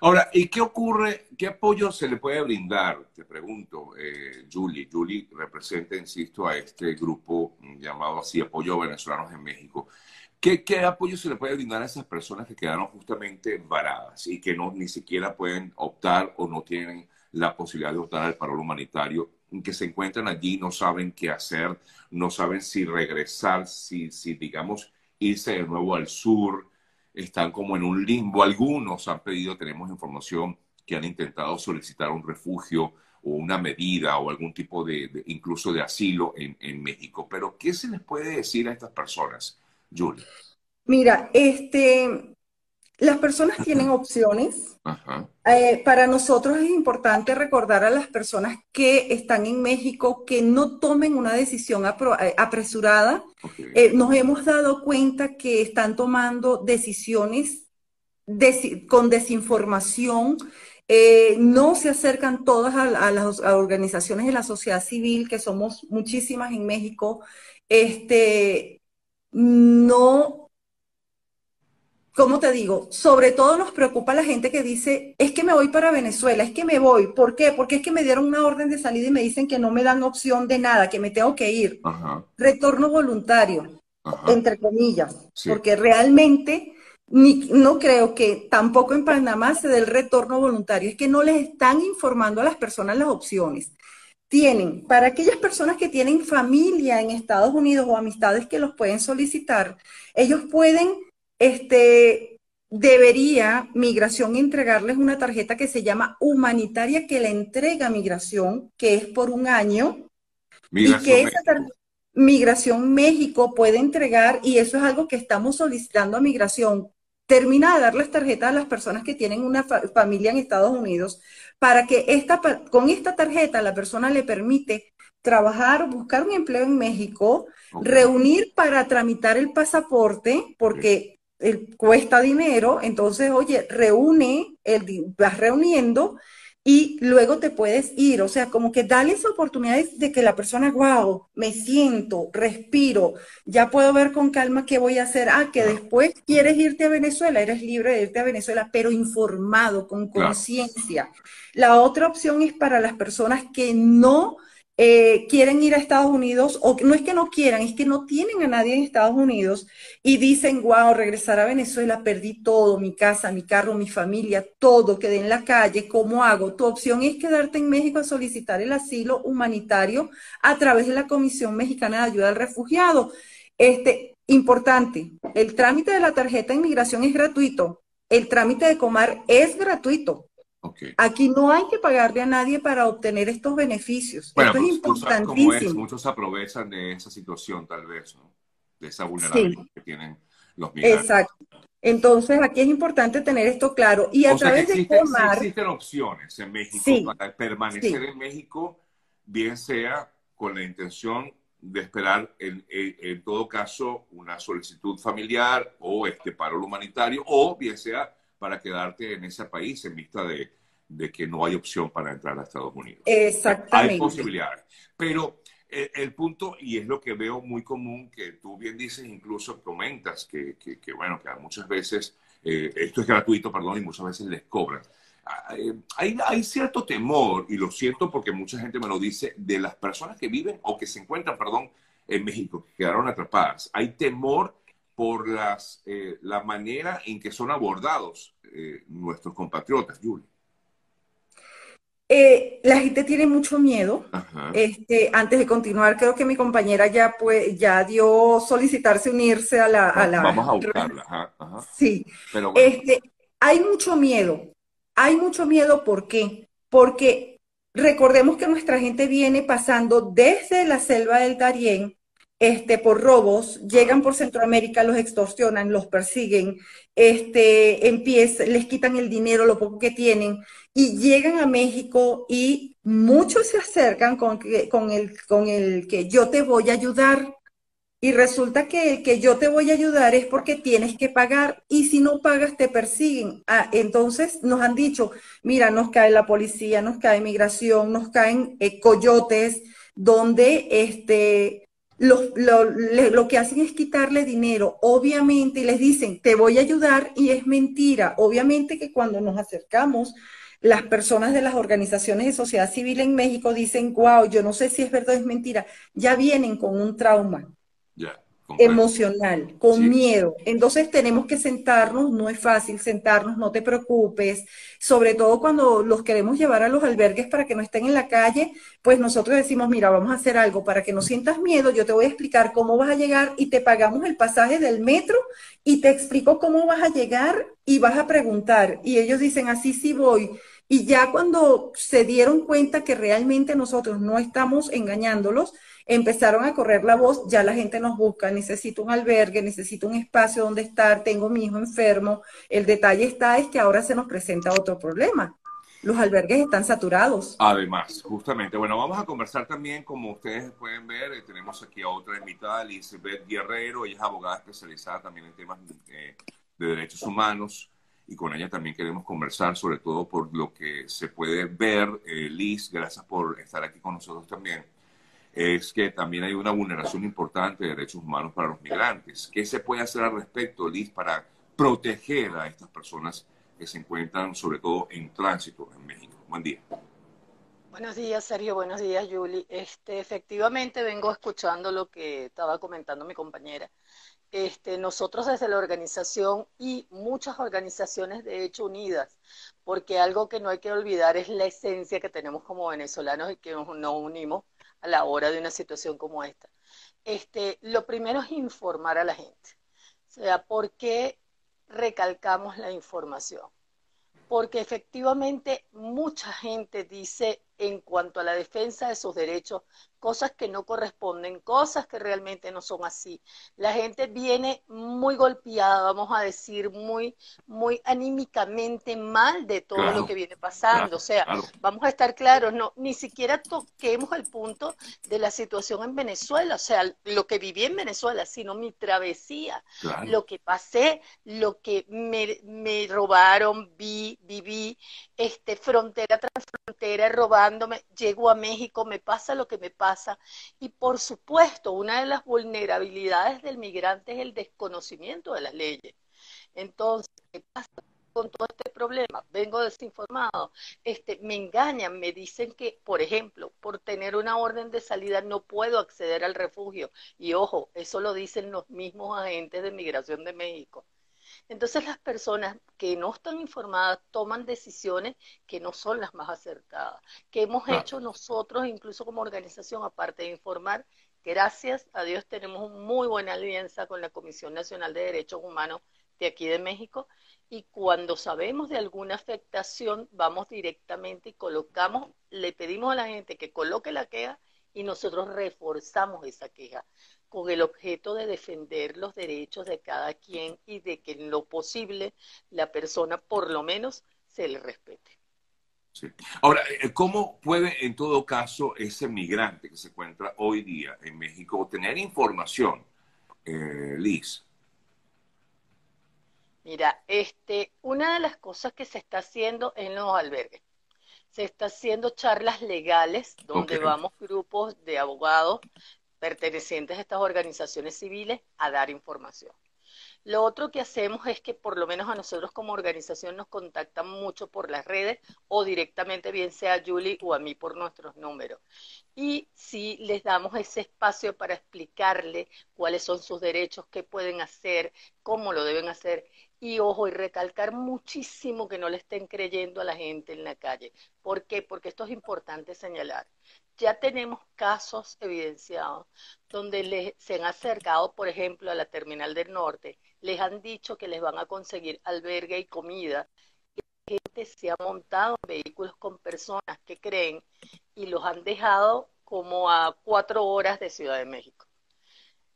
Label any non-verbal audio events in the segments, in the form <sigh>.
Ahora, ¿y qué ocurre? ¿Qué apoyo se le puede brindar? Te pregunto, eh, Julie. Julie representa, insisto, a este grupo llamado así Apoyo a Venezolanos en México. ¿Qué, ¿Qué, apoyo se le puede brindar a esas personas que quedaron justamente varadas y que no ni siquiera pueden optar o no tienen la posibilidad de optar al paro humanitario, que se encuentran allí, no saben qué hacer, no saben si regresar, si, si digamos, irse de nuevo al sur, están como en un limbo. Algunos han pedido, tenemos información, que han intentado solicitar un refugio o una medida o algún tipo de, incluso de asilo en, en, México. Pero, ¿qué se les puede decir a estas personas, Julie? Mira, este, las personas tienen opciones. Eh, para nosotros es importante recordar a las personas que están en México que no tomen una decisión eh, apresurada. Eh, nos hemos dado cuenta que están tomando decisiones con desinformación. no se acercan todas a, las organizaciones de la sociedad civil, que somos muchísimas en México. Este, no ¿cómo te digo? Sobre todo nos preocupa la gente que dice, es que me voy para Venezuela, es que me voy. ¿Por qué? Porque es que me dieron una orden de salida y me dicen que no me dan opción de nada, que me tengo que ir. Retorno voluntario, entre comillas, porque realmente no creo que tampoco en Panamá se dé el retorno voluntario, es que no les están informando a las personas las opciones. Tienen, para aquellas personas que tienen familia en Estados Unidos o amistades que los pueden solicitar, ellos pueden este, debería Migración entregarles una tarjeta que se llama humanitaria que le entrega Migración, que es por un año. Migración y que esa Migración México puede entregar, y eso es algo que estamos solicitando a Migración, termina de dar las tarjetas a las personas que tienen una familia en Estados Unidos para que esta, con esta tarjeta la persona le permite trabajar, buscar un empleo en México, reunir para tramitar el pasaporte, porque cuesta dinero, entonces, oye, reúne, el, vas reuniendo y luego te puedes ir. O sea, como que dale esa oportunidad de que la persona, wow, me siento, respiro, ya puedo ver con calma qué voy a hacer. Ah, que después quieres irte a Venezuela, eres libre de irte a Venezuela, pero informado, con conciencia. La otra opción es para las personas que no eh, quieren ir a Estados Unidos, o no es que no quieran, es que no tienen a nadie en Estados Unidos y dicen, wow, regresar a Venezuela, perdí todo, mi casa, mi carro, mi familia, todo, quedé en la calle, ¿cómo hago? Tu opción es quedarte en México a solicitar el asilo humanitario a través de la Comisión Mexicana de Ayuda al Refugiado. Este, importante, el trámite de la tarjeta de inmigración es gratuito, el trámite de Comar es gratuito. Aquí no hay que pagarle a nadie para obtener estos beneficios. Esto es importantísimo. muchos aprovechan de esa situación, tal vez, ¿no? de esa vulnerabilidad que tienen los migrantes. Exacto. Entonces, aquí es importante tener esto claro. Y a través de Comar... existen opciones en México para permanecer en México, bien sea con la intención de esperar, en, en, todo caso, una solicitud familiar o este paro humanitario, o bien sea para quedarte en ese país en vista de, de que no hay opción para entrar a Estados Unidos. Exactamente. Hay posibilidades. Pero eh, el, punto, y es lo que veo muy común, que tú bien dices, incluso comentas, que, que, bueno, que muchas veces eh, esto es gratuito, perdón, y muchas veces les cobran. Ah, eh, hay, hay, cierto temor, y lo siento porque mucha gente me lo dice, de las personas que viven o que se encuentran, perdón, en México, que quedaron atrapadas. Hay temor por las, la manera en que son abordados nuestros compatriotas, Julie. Eh, la gente tiene mucho miedo. Este, antes de continuar, creo que mi compañera ya, pues, ya dio solicitarse unirse a la... A la Vamos a buscarla. Sí. este, hay mucho miedo. Hay mucho miedo, ¿por qué? Porque recordemos que nuestra gente viene pasando desde la selva del Darién este, por robos, llegan por Centroamérica, los extorsionan, los persiguen, este, empiezan, les quitan el dinero, lo poco que tienen, y llegan a México y muchos se acercan con, con, el, con el que yo te voy a ayudar. Y resulta que el que yo te voy a ayudar es porque tienes que pagar y si no pagas te persiguen. Ah, entonces nos han dicho, mira, nos cae la policía, nos cae migración, nos caen eh, coyotes, donde este, lo, que hacen es quitarle dinero, obviamente, y les dicen, te voy a ayudar, y es mentira. Obviamente que cuando nos acercamos, las personas de las organizaciones de sociedad civil en México dicen, wow, yo no sé si es verdad o es mentira, ya vienen con un trauma emocional, con miedo. Entonces tenemos que sentarnos, no es fácil sentarnos, no te preocupes, sobre todo cuando los queremos llevar a los albergues para que no estén en la calle, pues nosotros decimos, mira, vamos a hacer algo para que no sientas miedo, yo te voy a explicar cómo vas a llegar y te pagamos el pasaje del metro y te explico cómo vas a llegar y vas a preguntar. Y ellos dicen, así sí voy. Y ya cuando se dieron cuenta que realmente nosotros no estamos engañándolos, empezaron a correr la voz, ya la gente nos busca, necesito un albergue, necesito un espacio donde estar, tengo mi hijo enfermo. El detalle está es que ahora se nos presenta otro problema. Los albergues están saturados. Además, justamente, bueno, vamos a conversar también, como ustedes pueden ver, eh, tenemos aquí a otra invitada, Elizabeth Guerrero, ella es abogada especializada también en temas eh, de derechos humanos y con ella también queremos conversar, sobre todo por lo que se puede ver. Eh, Liz, gracias por estar aquí con nosotros también es que también hay una vulneración importante de derechos humanos para los migrantes. ¿Qué se puede hacer al respecto, Liz, para proteger a estas personas que se encuentran sobre todo en tránsito en México? Buen día. Buenos días, Sergio. Buenos días, Julie. Este, efectivamente, vengo escuchando lo que estaba comentando mi compañera. Este, nosotros desde la organización y muchas organizaciones de hecho unidas, porque algo que no hay que olvidar es la esencia que tenemos como venezolanos y que nos unimos a la hora de una situación como esta. Este, lo primero es informar a la gente. O sea, ¿por qué recalcamos la información? Porque efectivamente mucha gente dice en cuanto a la defensa de sus derechos, cosas que no corresponden, cosas que realmente no son así. La gente viene muy golpeada, vamos a decir, muy, muy anímicamente mal de todo lo que viene pasando. o sea, vamos a estar claros, no, ni siquiera toquemos el punto de la situación en Venezuela, o sea, lo que viví en Venezuela, sino mi travesía, lo que pasé, lo que me, me robaron, vi, viví, este, frontera tras frontera, llego a México, me pasa lo que me pasa. Y por supuesto, una de las vulnerabilidades del migrante es el desconocimiento de las leyes. Entonces, ¿qué pasa con todo este problema? Vengo desinformado, este, me engañan, me dicen que, por ejemplo, por tener una orden de salida no puedo acceder al refugio. Y ojo, eso lo dicen los mismos agentes de migración de México. Entonces las personas que no están informadas toman decisiones que no son las más acertadas, que hemos hecho nosotros incluso como organización, aparte de informar, gracias a Dios tenemos una muy buena alianza con la Comisión Nacional de Derechos Humanos de aquí de México. Y cuando sabemos de alguna afectación vamos directamente y colocamos, le pedimos a la gente que coloque la queja y nosotros reforzamos esa queja con el objeto de defender los derechos de cada quien y de que en lo posible la persona por lo menos se le respete. Ahora, eh, ¿cómo puede en todo caso ese migrante que se encuentra hoy día en México tener información, eh, Liz? Mira, este, una de las cosas que se está haciendo en los albergues, se está haciendo charlas legales donde vamos grupos de abogados pertenecientes a estas organizaciones civiles a dar información. Lo otro que hacemos es que por lo menos a nosotros como organización nos contactan mucho por las redes o directamente bien sea a Julie o a mí por nuestros números. Y si les damos ese espacio para explicarle cuáles son sus derechos, qué pueden hacer, cómo lo deben hacer. Y ojo, y recalcar muchísimo que no le estén creyendo a la gente en la calle. ¿Por qué? Porque esto es importante señalar ya tenemos casos evidenciados donde les, se han acercado, por ejemplo, a la terminal del norte, les han dicho que les van a conseguir albergue y comida. Y la gente se ha montado en vehículos con personas que creen y los han dejado como a cuatro horas de Ciudad de México.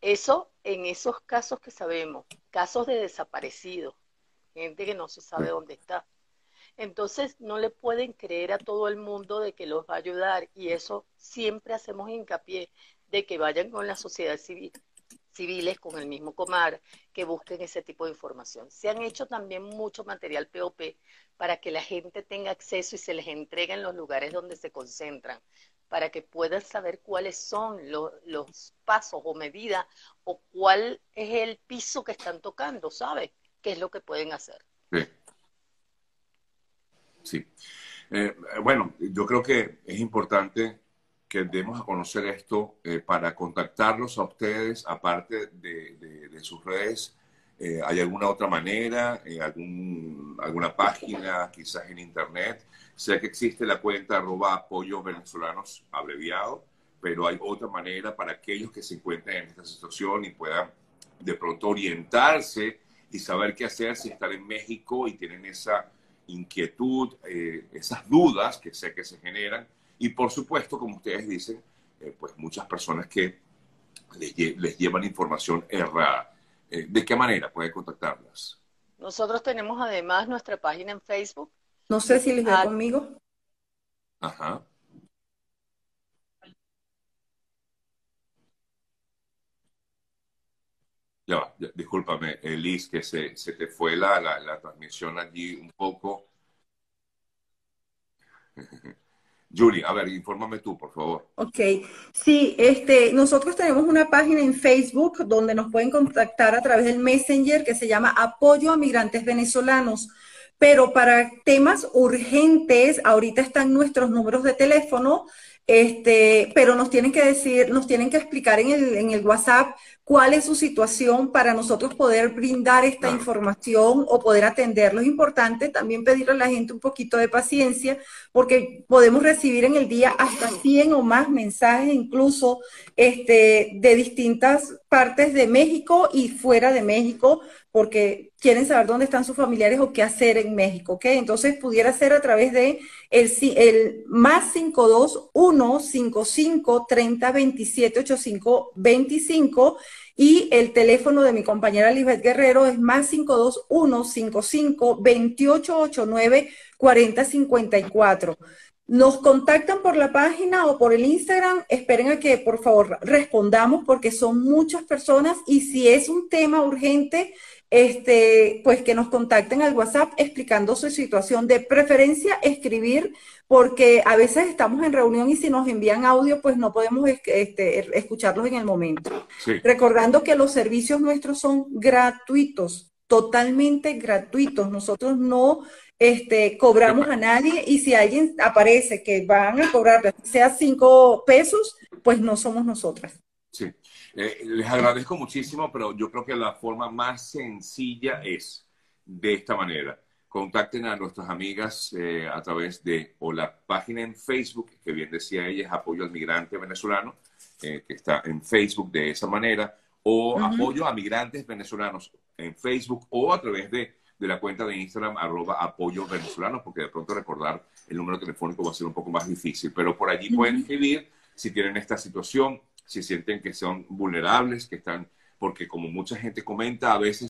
Eso en esos casos que sabemos, casos de desaparecidos, gente que no se sabe dónde está. Entonces no le pueden creer a todo el mundo de que los va a ayudar y eso siempre hacemos hincapié de que vayan con la sociedad civil, civiles, con el mismo Comar, que busquen ese tipo de información. Se han hecho también mucho material POP para que la gente tenga acceso y se les entregue en los lugares donde se concentran. Para que puedan saber cuáles son los pasos o medidas o cuál es el piso que están tocando, ¿sabes? ¿Qué es lo que pueden hacer? Sí. Sí. Eh, bueno, yo creo que es importante que demos a conocer esto eh, para contactarlos a ustedes, aparte de, sus redes. Eh, ¿Hay alguna otra manera, algún, alguna página, quizás en internet? Sé que existe la cuenta arroba apoyos venezolanos abreviado, pero hay otra manera para aquellos que se encuentren en esta situación y puedan de pronto orientarse y saber qué hacer si están en México y tienen esa inquietud, eh, esas dudas que sé que se generan. Y por supuesto, como ustedes dicen, eh, pues muchas personas que les, llevan información errada. Eh, ¿De qué manera pueden contactarlas? Nosotros tenemos además nuestra página en Facebook. No sé si les ve conmigo. Ajá. Ya, discúlpame, Liz, que se, te fue la, la, transmisión allí un poco. <laughs> Julie, a ver, infórmame tú, por favor. Ok, sí, este, nosotros tenemos una página en Facebook donde nos pueden contactar a través del Messenger que se llama Apoyo a Migrantes Venezolanos. Pero para temas urgentes, ahorita están nuestros números de teléfono, este, pero nos tienen que decir, nos tienen que explicar en el, en el WhatsApp cuál es su situación para nosotros poder brindar esta información o poder atenderlo. Es importante también pedirle a la gente un poquito de paciencia porque podemos recibir en el día hasta 100 o más mensajes, incluso este, de distintas partes de México y fuera de México, porque quieren saber dónde están sus familiares o qué hacer en México, ¿ok? Entonces pudiera ser a través de el, el más 521 55 30 27 85 25 y el teléfono de mi compañera Lisbeth Guerrero es más 521 55 2889 4054. Nos contactan por la página o por el Instagram. Esperen a que por favor respondamos porque son muchas personas y si es un tema urgente, este, pues que nos contacten al WhatsApp explicando su situación. De preferencia, escribir, porque a veces estamos en reunión y si nos envían audio, pues no podemos este, escucharlos en el momento. Recordando que los servicios nuestros son gratuitos, totalmente gratuitos. Nosotros no este, cobramos a nadie y si alguien aparece que van a cobrar, sea cinco pesos, pues no somos nosotras. Eh, les agradezco muchísimo, pero yo creo que la forma más sencilla es de esta manera. Contacten a nuestras amigas eh, a través de o la página en Facebook, que bien decía ella, es Apoyo al Migrante Venezolano, eh, que está en Facebook de esa manera, o Apoyo a Migrantes Venezolanos en Facebook o a través de, de la cuenta de Instagram, arroba apoyo venezolano, porque de pronto recordar el número telefónico va a ser un poco más difícil, pero por allí pueden escribir si tienen esta situación si sienten que son vulnerables, que están, porque como mucha gente comenta, a veces